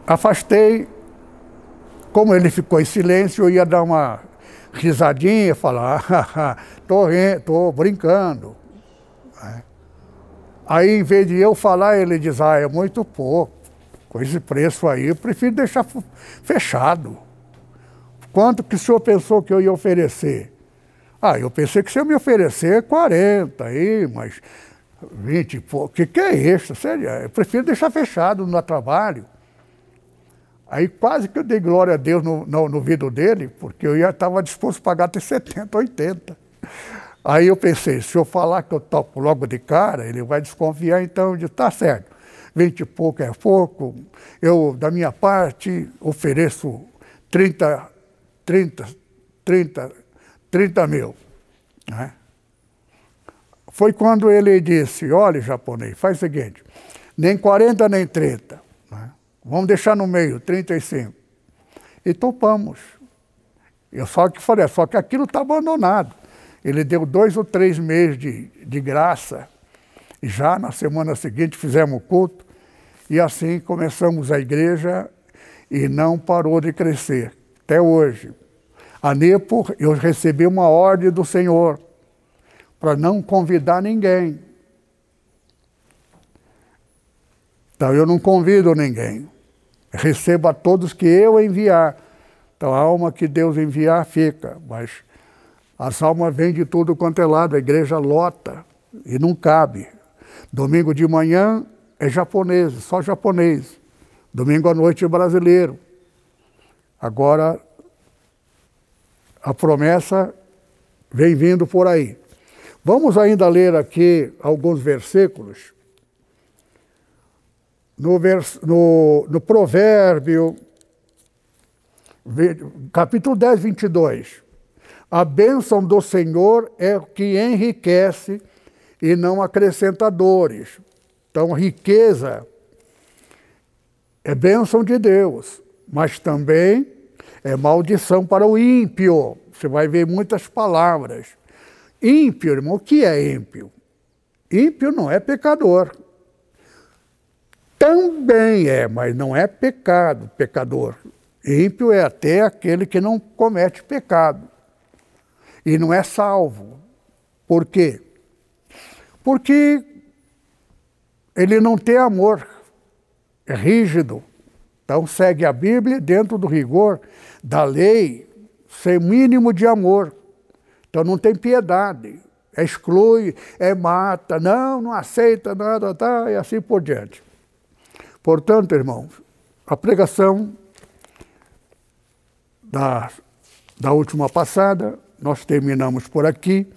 afastei, como ele ficou em silêncio, eu ia dar uma risadinha, falar, tô, tô brincando. É. Aí, em vez de eu falar, ele diz, ah, é muito pouco. Com esse preço aí, eu prefiro deixar fechado. Quanto que o senhor pensou que eu ia oferecer? Ah, eu pensei que você ia me oferecer 40 aí, mas 20 e pouco. O que, que é isso? Sério, eu prefiro deixar fechado no trabalho. Aí quase que eu dei glória a Deus no, no, no vidro dele, porque eu estava disposto a pagar até 70, 80. Aí eu pensei, se eu falar que eu topo logo de cara, ele vai desconfiar, então eu disse, tá certo, 20 e pouco é pouco, eu, da minha parte, ofereço 30, 30, 30, 30 mil. Né? foi quando ele disse: olha, japonês, faz o seguinte, nem 40 nem 30. Né? Vamos deixar no meio, 35. E topamos. Eu só que falei, só que aquilo está abandonado. Ele deu dois ou três meses de, de graça. E já na semana seguinte fizemos o culto. E assim começamos a igreja e não parou de crescer. Até hoje. A Nepo, eu recebi uma ordem do Senhor para não convidar ninguém. Então eu não convido ninguém. Recebo a todos que eu enviar. Então a alma que Deus enviar fica, mas as almas vêm de tudo quanto é lado, a igreja lota e não cabe. Domingo de manhã é japonês, só japonês. Domingo à noite é brasileiro. Agora a promessa vem vindo por aí. Vamos ainda ler aqui alguns versículos. No, vers, no, no Provérbio, capítulo 10, 22. A bênção do Senhor é o que enriquece e não acrescenta dores. Então, riqueza é bênção de Deus, mas também é maldição para o ímpio. Você vai ver muitas palavras. Ímpio, irmão, o que é ímpio? Ímpio não é pecador. Também é, mas não é pecado, pecador. Ímpio é até aquele que não comete pecado. E não é salvo. Por quê? Porque ele não tem amor. É rígido. Então segue a Bíblia dentro do rigor da lei, sem mínimo de amor. Então não tem piedade. Exclui, é mata, não, não aceita nada, tá, e assim por diante. Portanto, irmãos, a pregação da, da última passada, nós terminamos por aqui.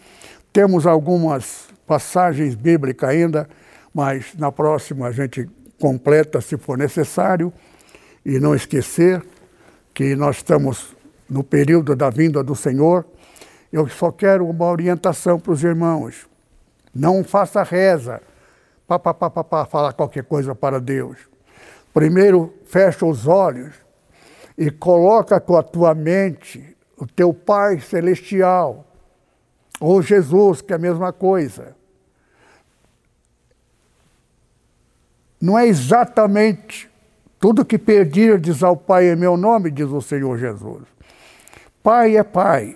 Temos algumas passagens bíblicas ainda, mas na próxima a gente completa se for necessário. E não esquecer que nós estamos no período da vinda do Senhor. Eu só quero uma orientação para os irmãos. Não faça reza para falar qualquer coisa para Deus. Primeiro, fecha os olhos e coloca com a tua mente o teu Pai Celestial, ou Jesus, que é a mesma coisa. Não é exatamente tudo que pedirdes ao Pai em meu nome, diz o Senhor Jesus. Pai é Pai.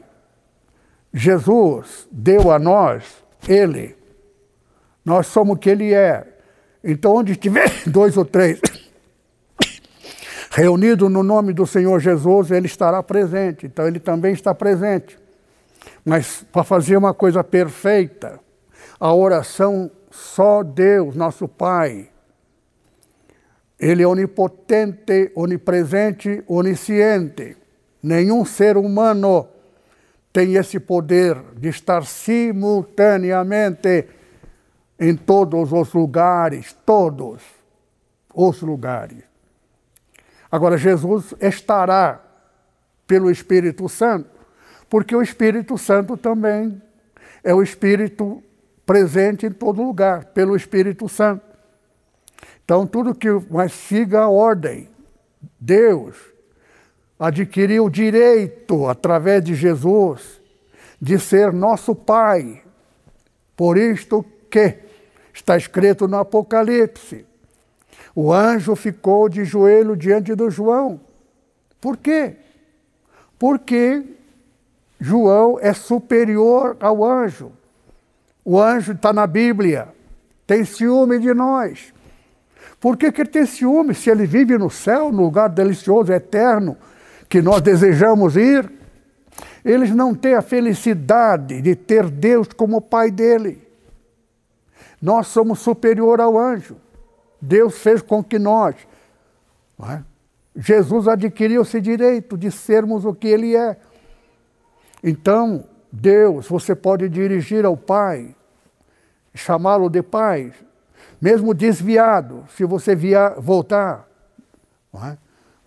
Jesus deu a nós Ele. Nós somos o que Ele é. Então, onde tiver dois ou três reunido no nome do Senhor Jesus, ele estará presente. Então ele também está presente. Mas para fazer uma coisa perfeita, a oração só Deus, nosso Pai. Ele é onipotente, onipresente, onisciente. Nenhum ser humano tem esse poder de estar simultaneamente em todos os lugares, todos os lugares. Agora, Jesus estará pelo Espírito Santo, porque o Espírito Santo também é o Espírito presente em todo lugar, pelo Espírito Santo. Então, tudo que. Mas siga a ordem. Deus adquiriu o direito, através de Jesus, de ser nosso Pai. Por isto que está escrito no Apocalipse: o anjo ficou de joelho diante do João. Por quê? Porque João é superior ao anjo. O anjo está na Bíblia, tem ciúme de nós. Por que, que ele tem ciúme se ele vive no céu, no lugar delicioso, eterno, que nós desejamos ir? Eles não têm a felicidade de ter Deus como pai dele. Nós somos superior ao anjo. Deus fez com que nós, é? Jesus adquiriu esse direito de sermos o que Ele é. Então, Deus, você pode dirigir ao Pai, chamá-lo de Pai, mesmo desviado, se você via, voltar, é?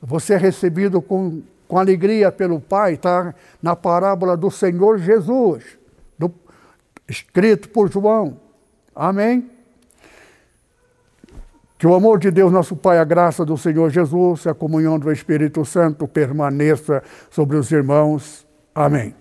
você é recebido com, com alegria pelo Pai, está na parábola do Senhor Jesus, do, escrito por João. Amém? Que o amor de Deus, nosso Pai, a graça do Senhor Jesus, a comunhão do Espírito Santo permaneça sobre os irmãos. Amém.